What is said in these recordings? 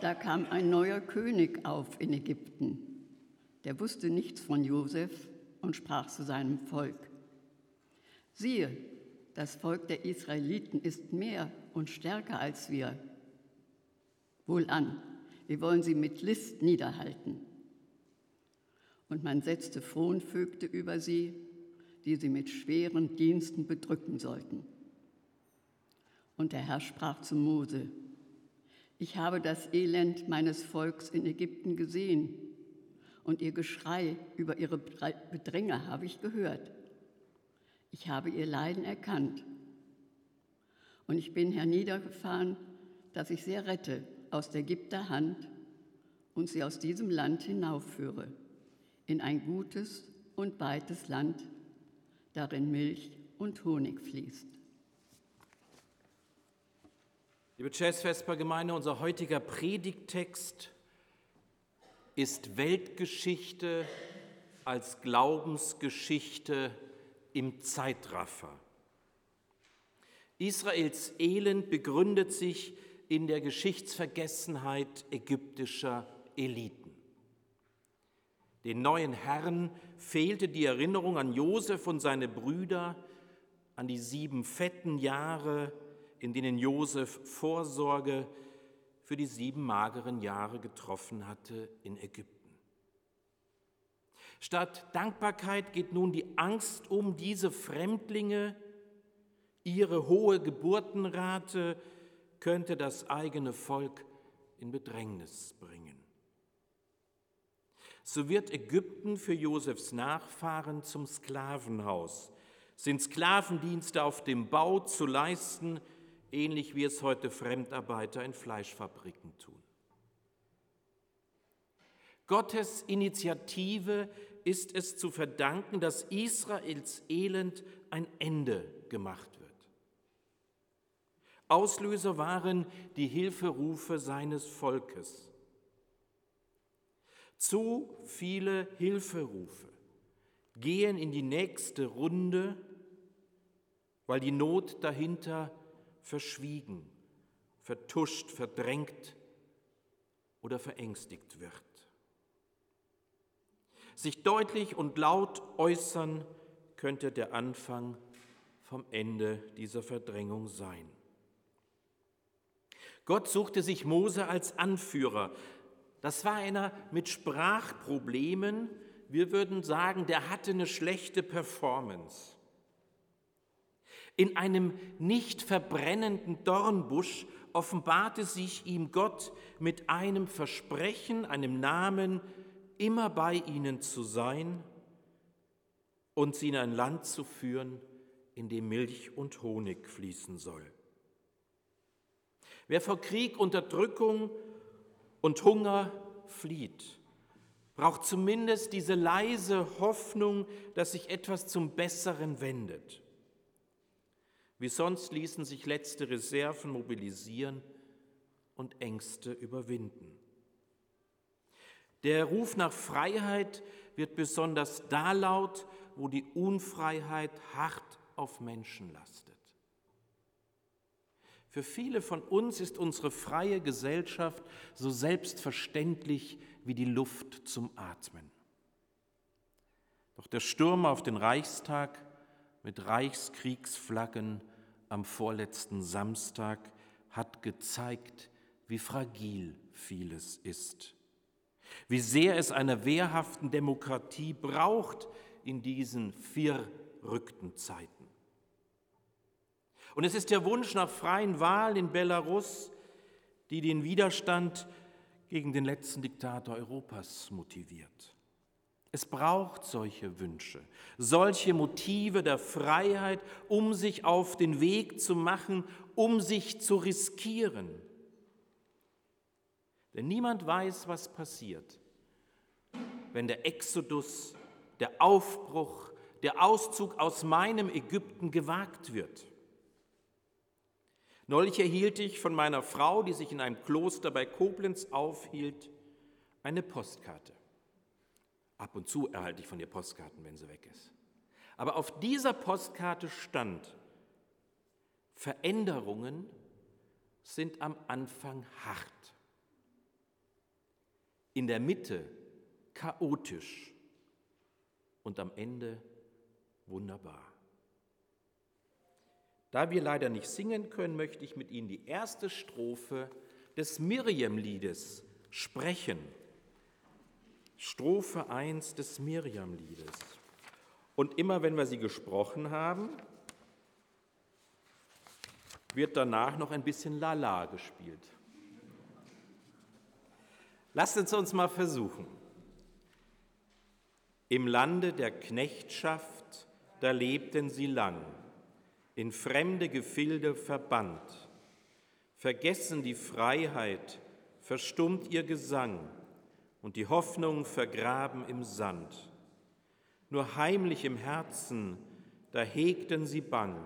Da kam ein neuer König auf in Ägypten. Der wusste nichts von Josef und sprach zu seinem Volk. Siehe, das Volk der Israeliten ist mehr und stärker als wir. Wohlan, wir wollen sie mit List niederhalten. Und man setzte Fronvögte über sie, die sie mit schweren Diensten bedrücken sollten. Und der Herr sprach zu Mose, ich habe das Elend meines Volks in Ägypten gesehen und ihr Geschrei über ihre Bedränge habe ich gehört. Ich habe ihr Leiden erkannt. Und ich bin herniedergefahren, dass ich sie rette aus der Ägypter Hand und sie aus diesem Land hinaufführe, in ein gutes und weites Land, darin Milch und Honig fließt. Liebe Chess-Vesper-Gemeinde, unser heutiger Predigttext ist Weltgeschichte als Glaubensgeschichte im Zeitraffer. Israels Elend begründet sich in der Geschichtsvergessenheit ägyptischer Eliten. Den neuen Herren fehlte die Erinnerung an Josef und seine Brüder, an die sieben fetten Jahre, in denen Josef Vorsorge für die sieben mageren Jahre getroffen hatte in Ägypten. Statt Dankbarkeit geht nun die Angst um diese Fremdlinge, ihre hohe Geburtenrate könnte das eigene Volk in Bedrängnis bringen. So wird Ägypten für Josefs Nachfahren zum Sklavenhaus, sind Sklavendienste auf dem Bau zu leisten, ähnlich wie es heute Fremdarbeiter in Fleischfabriken tun. Gottes Initiative ist es zu verdanken, dass Israels Elend ein Ende gemacht wird. Auslöser waren die Hilferufe seines Volkes. Zu viele Hilferufe gehen in die nächste Runde, weil die Not dahinter verschwiegen, vertuscht, verdrängt oder verängstigt wird. Sich deutlich und laut äußern könnte der Anfang vom Ende dieser Verdrängung sein. Gott suchte sich Mose als Anführer. Das war einer mit Sprachproblemen. Wir würden sagen, der hatte eine schlechte Performance. In einem nicht verbrennenden Dornbusch offenbarte sich ihm Gott mit einem Versprechen, einem Namen, immer bei ihnen zu sein und sie in ein Land zu führen, in dem Milch und Honig fließen soll. Wer vor Krieg, Unterdrückung und Hunger flieht, braucht zumindest diese leise Hoffnung, dass sich etwas zum Besseren wendet. Wie sonst ließen sich letzte Reserven mobilisieren und Ängste überwinden. Der Ruf nach Freiheit wird besonders da laut, wo die Unfreiheit hart auf Menschen lastet. Für viele von uns ist unsere freie Gesellschaft so selbstverständlich wie die Luft zum Atmen. Doch der Sturm auf den Reichstag mit Reichskriegsflaggen am vorletzten Samstag hat gezeigt, wie fragil vieles ist, wie sehr es einer wehrhaften Demokratie braucht in diesen verrückten Zeiten. Und es ist der Wunsch nach freien Wahlen in Belarus, die den Widerstand gegen den letzten Diktator Europas motiviert. Es braucht solche Wünsche, solche Motive der Freiheit, um sich auf den Weg zu machen, um sich zu riskieren. Denn niemand weiß, was passiert, wenn der Exodus, der Aufbruch, der Auszug aus meinem Ägypten gewagt wird. Neulich erhielt ich von meiner Frau, die sich in einem Kloster bei Koblenz aufhielt, eine Postkarte. Ab und zu erhalte ich von ihr Postkarten, wenn sie weg ist. Aber auf dieser Postkarte stand, Veränderungen sind am Anfang hart. in der Mitte chaotisch und am Ende wunderbar. Da wir leider nicht singen können, möchte ich mit Ihnen die erste Strophe des Miriam-Liedes sprechen. Strophe 1 des Miriam-Liedes. Und immer wenn wir sie gesprochen haben, wird danach noch ein bisschen Lala gespielt. Lasst uns uns mal versuchen. Im Lande der Knechtschaft, da lebten sie lang in fremde Gefilde verbannt. Vergessen die Freiheit, verstummt ihr Gesang und die Hoffnung vergraben im Sand. Nur heimlich im Herzen, da hegten sie bang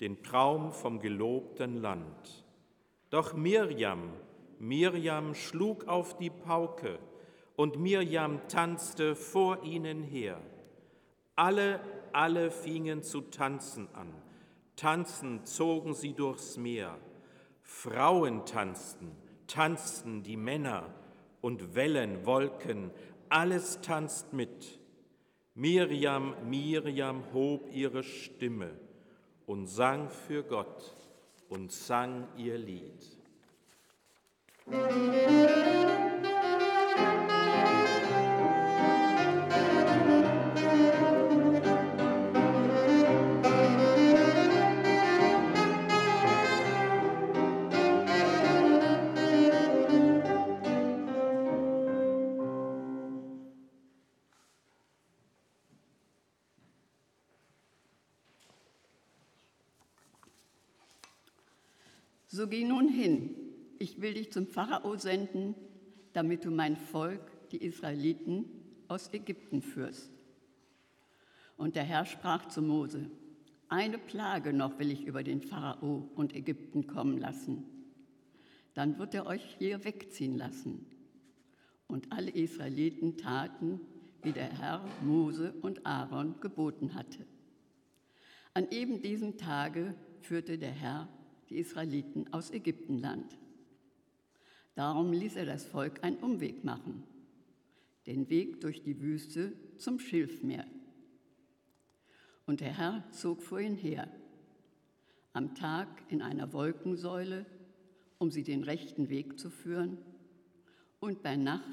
den Traum vom gelobten Land. Doch Mirjam, Mirjam schlug auf die Pauke und Mirjam tanzte vor ihnen her. Alle, alle fingen zu tanzen an Tanzen zogen sie durchs Meer. Frauen tanzten, tanzten die Männer und Wellen, Wolken, alles tanzt mit. Miriam, Miriam hob ihre Stimme und sang für Gott und sang ihr Lied. Musik So geh nun hin, ich will dich zum Pharao senden, damit du mein Volk, die Israeliten, aus Ägypten führst. Und der Herr sprach zu Mose, eine Plage noch will ich über den Pharao und Ägypten kommen lassen. Dann wird er euch hier wegziehen lassen. Und alle Israeliten taten, wie der Herr Mose und Aaron geboten hatte. An eben diesem Tage führte der Herr die Israeliten aus Ägyptenland. Darum ließ er das Volk einen Umweg machen, den Weg durch die Wüste zum Schilfmeer. Und der Herr zog vor ihn her, am Tag in einer Wolkensäule, um sie den rechten Weg zu führen, und bei Nacht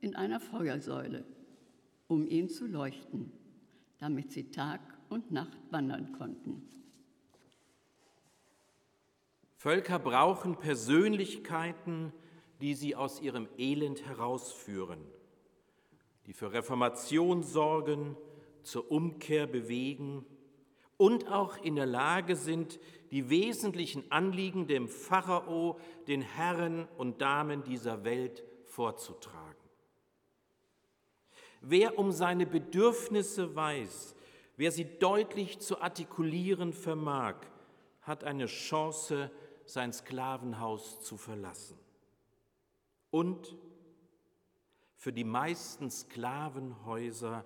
in einer Feuersäule, um ihn zu leuchten, damit sie Tag und Nacht wandern konnten. Völker brauchen Persönlichkeiten, die sie aus ihrem Elend herausführen, die für Reformation sorgen, zur Umkehr bewegen und auch in der Lage sind, die wesentlichen Anliegen dem Pharao, den Herren und Damen dieser Welt vorzutragen. Wer um seine Bedürfnisse weiß, wer sie deutlich zu artikulieren vermag, hat eine Chance, sein Sklavenhaus zu verlassen. Und für die meisten Sklavenhäuser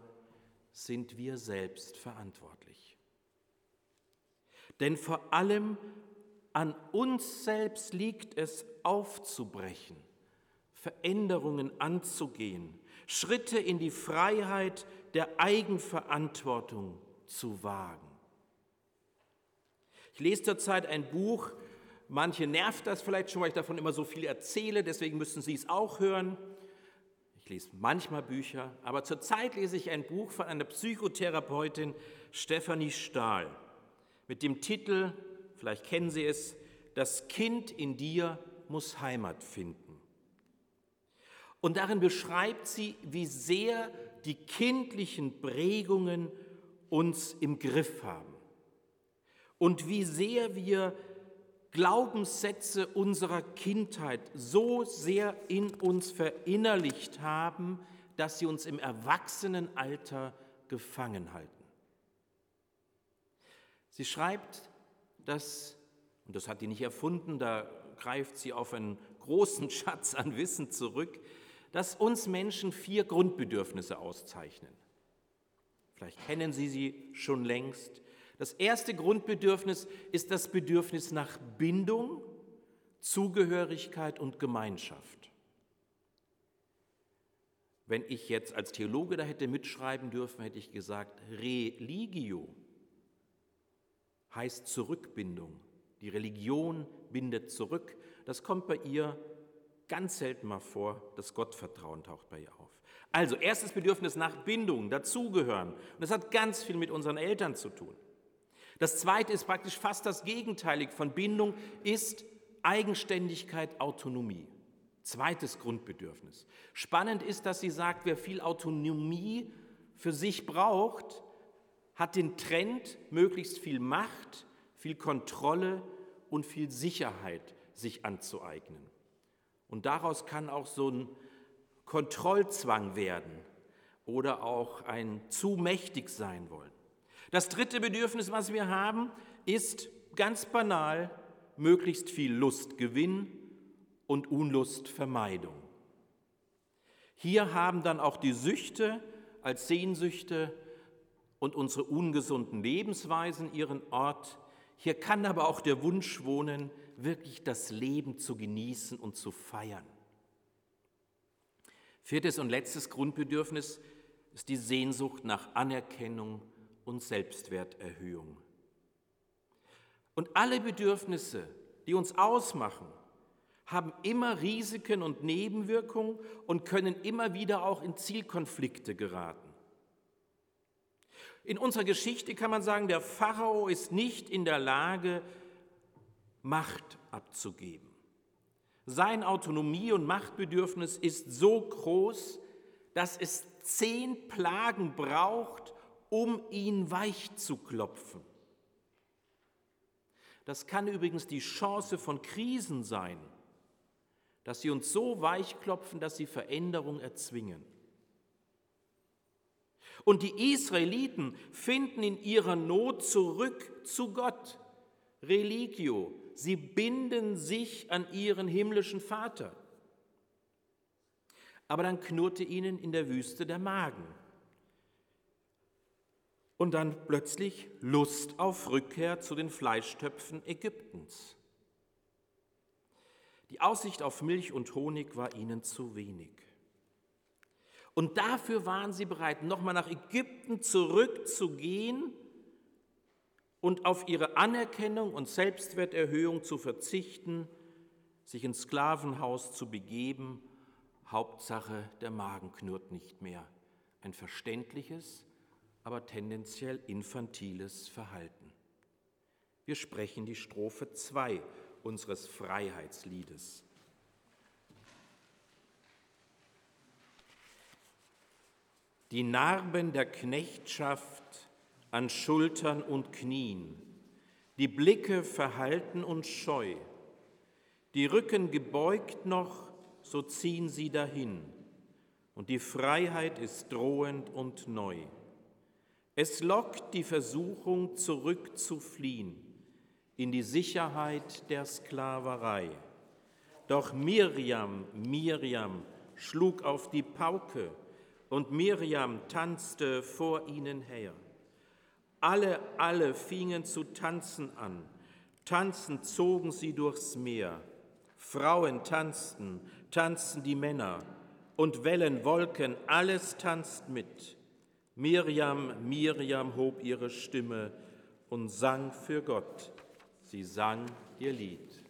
sind wir selbst verantwortlich. Denn vor allem an uns selbst liegt es aufzubrechen, Veränderungen anzugehen, Schritte in die Freiheit der Eigenverantwortung zu wagen. Ich lese zurzeit ein Buch Manche nervt das vielleicht schon, weil ich davon immer so viel erzähle, deswegen müssen Sie es auch hören. Ich lese manchmal Bücher, aber zurzeit lese ich ein Buch von einer Psychotherapeutin, Stefanie Stahl, mit dem Titel, vielleicht kennen Sie es, Das Kind in dir muss Heimat finden. Und darin beschreibt sie, wie sehr die kindlichen Prägungen uns im Griff haben und wie sehr wir Glaubenssätze unserer Kindheit so sehr in uns verinnerlicht haben, dass sie uns im Erwachsenenalter gefangen halten. Sie schreibt, dass, und das hat sie nicht erfunden, da greift sie auf einen großen Schatz an Wissen zurück, dass uns Menschen vier Grundbedürfnisse auszeichnen. Vielleicht kennen Sie sie schon längst. Das erste Grundbedürfnis ist das Bedürfnis nach Bindung, Zugehörigkeit und Gemeinschaft. Wenn ich jetzt als Theologe da hätte mitschreiben dürfen, hätte ich gesagt, Religio heißt Zurückbindung. Die Religion bindet zurück. Das kommt bei ihr ganz selten mal vor. Das Gottvertrauen taucht bei ihr auf. Also erstes Bedürfnis nach Bindung, dazugehören. Und das hat ganz viel mit unseren Eltern zu tun. Das zweite ist praktisch fast das Gegenteilige von Bindung, ist Eigenständigkeit, Autonomie. Zweites Grundbedürfnis. Spannend ist, dass sie sagt, wer viel Autonomie für sich braucht, hat den Trend, möglichst viel Macht, viel Kontrolle und viel Sicherheit sich anzueignen. Und daraus kann auch so ein Kontrollzwang werden oder auch ein zu mächtig sein wollen. Das dritte Bedürfnis, was wir haben, ist ganz banal möglichst viel Lustgewinn und Unlustvermeidung. Hier haben dann auch die Süchte als Sehnsüchte und unsere ungesunden Lebensweisen ihren Ort. Hier kann aber auch der Wunsch wohnen, wirklich das Leben zu genießen und zu feiern. Viertes und letztes Grundbedürfnis ist die Sehnsucht nach Anerkennung und Selbstwerterhöhung. Und alle Bedürfnisse, die uns ausmachen, haben immer Risiken und Nebenwirkungen und können immer wieder auch in Zielkonflikte geraten. In unserer Geschichte kann man sagen, der Pharao ist nicht in der Lage, Macht abzugeben. Sein Autonomie- und Machtbedürfnis ist so groß, dass es zehn Plagen braucht, um ihn weich zu klopfen. Das kann übrigens die Chance von Krisen sein, dass sie uns so weich klopfen, dass sie Veränderung erzwingen. Und die Israeliten finden in ihrer Not zurück zu Gott. Religio, sie binden sich an ihren himmlischen Vater. Aber dann knurrte ihnen in der Wüste der Magen. Und dann plötzlich Lust auf Rückkehr zu den Fleischtöpfen Ägyptens. Die Aussicht auf Milch und Honig war ihnen zu wenig. Und dafür waren sie bereit, nochmal nach Ägypten zurückzugehen und auf ihre Anerkennung und Selbstwerterhöhung zu verzichten, sich ins Sklavenhaus zu begeben. Hauptsache, der Magen knurrt nicht mehr. Ein verständliches, aber tendenziell infantiles Verhalten. Wir sprechen die Strophe 2 unseres Freiheitsliedes. Die Narben der Knechtschaft an Schultern und Knien, die Blicke verhalten und scheu, die Rücken gebeugt noch, so ziehen sie dahin, und die Freiheit ist drohend und neu. Es lockt die Versuchung, zurückzufliehen in die Sicherheit der Sklaverei. Doch Miriam, Miriam schlug auf die Pauke und Miriam tanzte vor ihnen her. Alle, alle fingen zu tanzen an. Tanzen zogen sie durchs Meer. Frauen tanzten, tanzten die Männer. Und Wellen, Wolken, alles tanzt mit. Miriam, Miriam hob ihre Stimme und sang für Gott. Sie sang ihr Lied.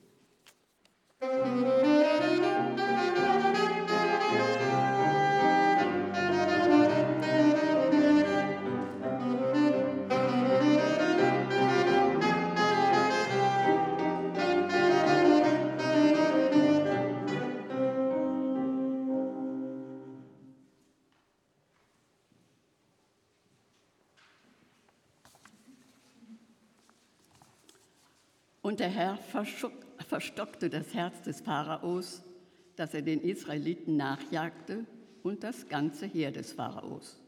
Und der Herr verstockte das Herz des Pharaos, dass er den Israeliten nachjagte und das ganze Heer des Pharaos.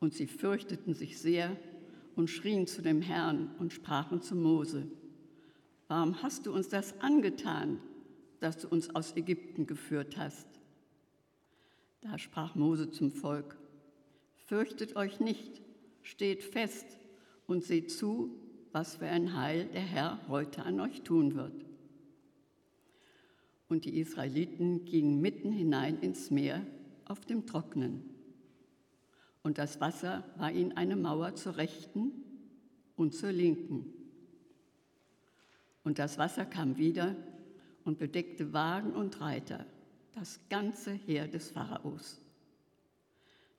Und sie fürchteten sich sehr und schrien zu dem Herrn und sprachen zu Mose, warum hast du uns das angetan, dass du uns aus Ägypten geführt hast? Da sprach Mose zum Volk, fürchtet euch nicht, steht fest und seht zu, was für ein Heil der Herr heute an euch tun wird. Und die Israeliten gingen mitten hinein ins Meer auf dem Trocknen. Und das Wasser war ihnen eine Mauer zur Rechten und zur Linken. Und das Wasser kam wieder und bedeckte Wagen und Reiter, das ganze Heer des Pharaos.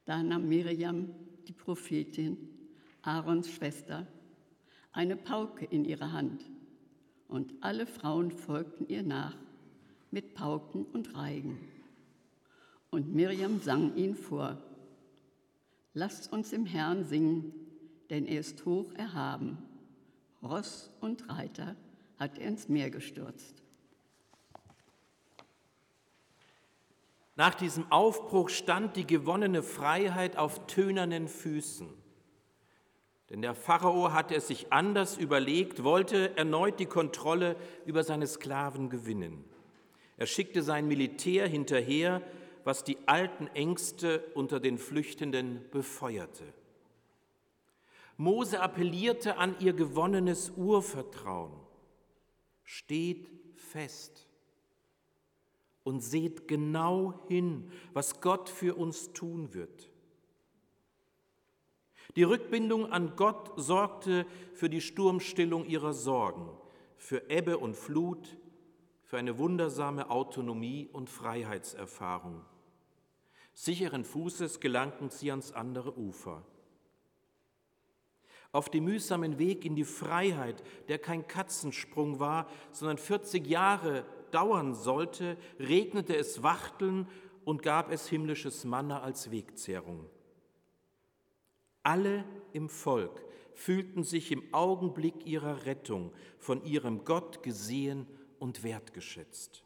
Da nahm Miriam, die Prophetin, Aarons Schwester, eine Pauke in ihre Hand, und alle Frauen folgten ihr nach mit Pauken und Reigen. Und Miriam sang ihn vor. Lasst uns im Herrn singen, denn er ist hoch erhaben. Ross und Reiter hat er ins Meer gestürzt. Nach diesem Aufbruch stand die gewonnene Freiheit auf tönernen Füßen. Denn der Pharao hatte es sich anders überlegt, wollte erneut die Kontrolle über seine Sklaven gewinnen. Er schickte sein Militär hinterher, was die alten Ängste unter den Flüchtenden befeuerte. Mose appellierte an ihr gewonnenes Urvertrauen. Steht fest und seht genau hin, was Gott für uns tun wird. Die Rückbindung an Gott sorgte für die Sturmstillung ihrer Sorgen, für Ebbe und Flut, für eine wundersame Autonomie und Freiheitserfahrung. Sicheren Fußes gelangten sie ans andere Ufer. Auf dem mühsamen Weg in die Freiheit, der kein Katzensprung war, sondern 40 Jahre dauern sollte, regnete es Wachteln und gab es himmlisches Manna als Wegzehrung. Alle im Volk fühlten sich im Augenblick ihrer Rettung von ihrem Gott gesehen und wertgeschätzt.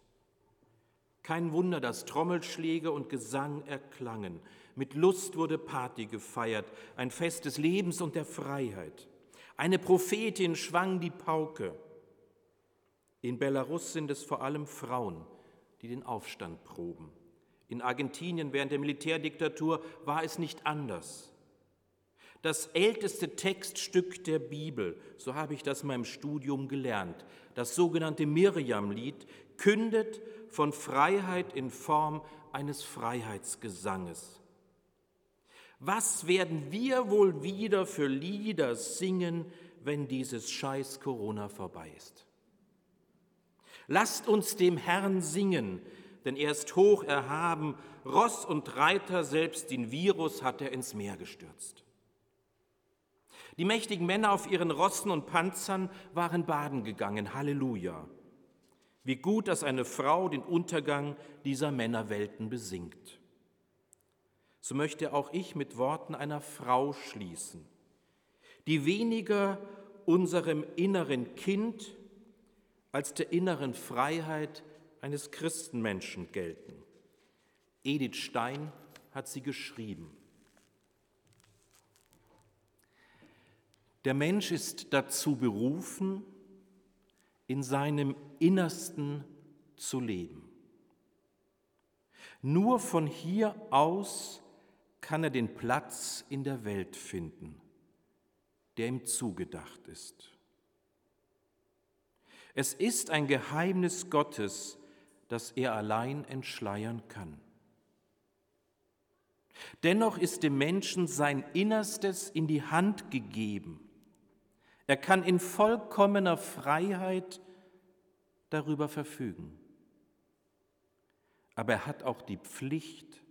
Kein Wunder, dass Trommelschläge und Gesang erklangen. Mit Lust wurde Party gefeiert, ein Fest des Lebens und der Freiheit. Eine Prophetin schwang die Pauke. In Belarus sind es vor allem Frauen, die den Aufstand proben. In Argentinien während der Militärdiktatur war es nicht anders. Das älteste Textstück der Bibel, so habe ich das in meinem Studium gelernt, das sogenannte Miriam-Lied, kündet von Freiheit in Form eines Freiheitsgesanges. Was werden wir wohl wieder für Lieder singen, wenn dieses scheiß Corona vorbei ist? Lasst uns dem Herrn singen, denn er ist hoch erhaben, Ross und Reiter, selbst den Virus hat er ins Meer gestürzt. Die mächtigen Männer auf ihren Rossen und Panzern waren baden gegangen. Halleluja. Wie gut, dass eine Frau den Untergang dieser Männerwelten besingt. So möchte auch ich mit Worten einer Frau schließen, die weniger unserem inneren Kind als der inneren Freiheit eines Christenmenschen gelten. Edith Stein hat sie geschrieben. Der Mensch ist dazu berufen, in seinem Innersten zu leben. Nur von hier aus kann er den Platz in der Welt finden, der ihm zugedacht ist. Es ist ein Geheimnis Gottes, das er allein entschleiern kann. Dennoch ist dem Menschen sein Innerstes in die Hand gegeben er kann in vollkommener Freiheit darüber verfügen. Aber er hat auch die Pflicht,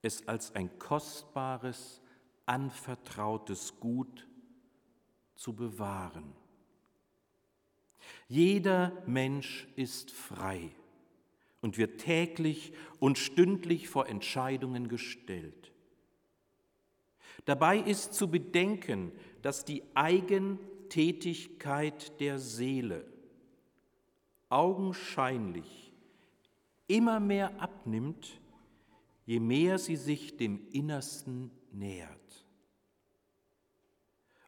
es als ein kostbares, anvertrautes Gut zu bewahren. Jeder Mensch ist frei und wird täglich und stündlich vor Entscheidungen gestellt. Dabei ist zu bedenken, dass die Eigentätigkeit der Seele augenscheinlich immer mehr abnimmt, je mehr sie sich dem Innersten nähert.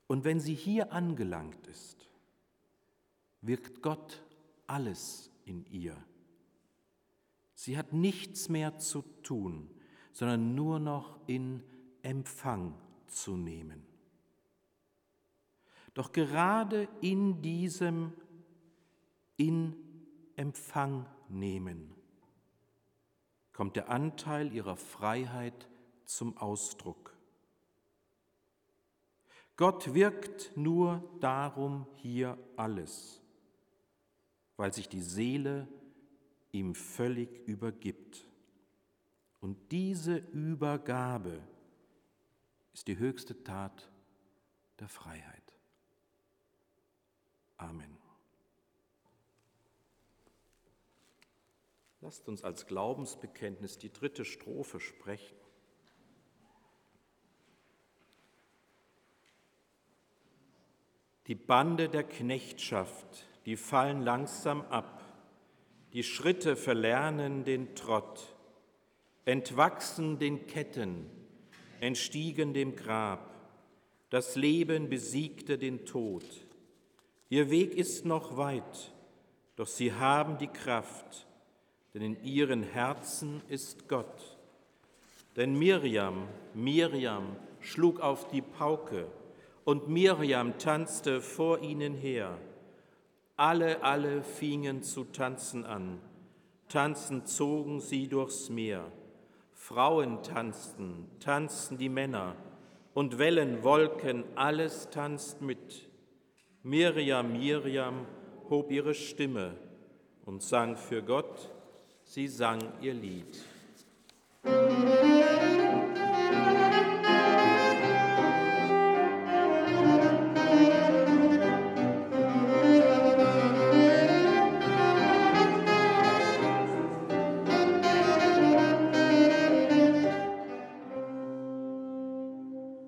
Und wenn sie hier angelangt ist, wirkt Gott alles in ihr. Sie hat nichts mehr zu tun, sondern nur noch in Empfang zu nehmen. Doch gerade in diesem in Empfang nehmen kommt der Anteil ihrer Freiheit zum Ausdruck. Gott wirkt nur darum hier alles, weil sich die Seele ihm völlig übergibt. Und diese Übergabe ist die höchste Tat der Freiheit. Amen. Lasst uns als Glaubensbekenntnis die dritte Strophe sprechen. Die Bande der Knechtschaft, die fallen langsam ab, die Schritte verlernen den Trott, entwachsen den Ketten, entstiegen dem Grab, das Leben besiegte den Tod. Ihr Weg ist noch weit, doch sie haben die Kraft, denn in ihren Herzen ist Gott. Denn Miriam, Miriam schlug auf die Pauke, und Miriam tanzte vor ihnen her. Alle, alle fingen zu tanzen an. Tanzen zogen sie durchs Meer. Frauen tanzten, tanzten die Männer, und Wellen, Wolken, alles tanzt mit. Miriam, Miriam hob ihre Stimme und sang für Gott, sie sang ihr Lied. Musik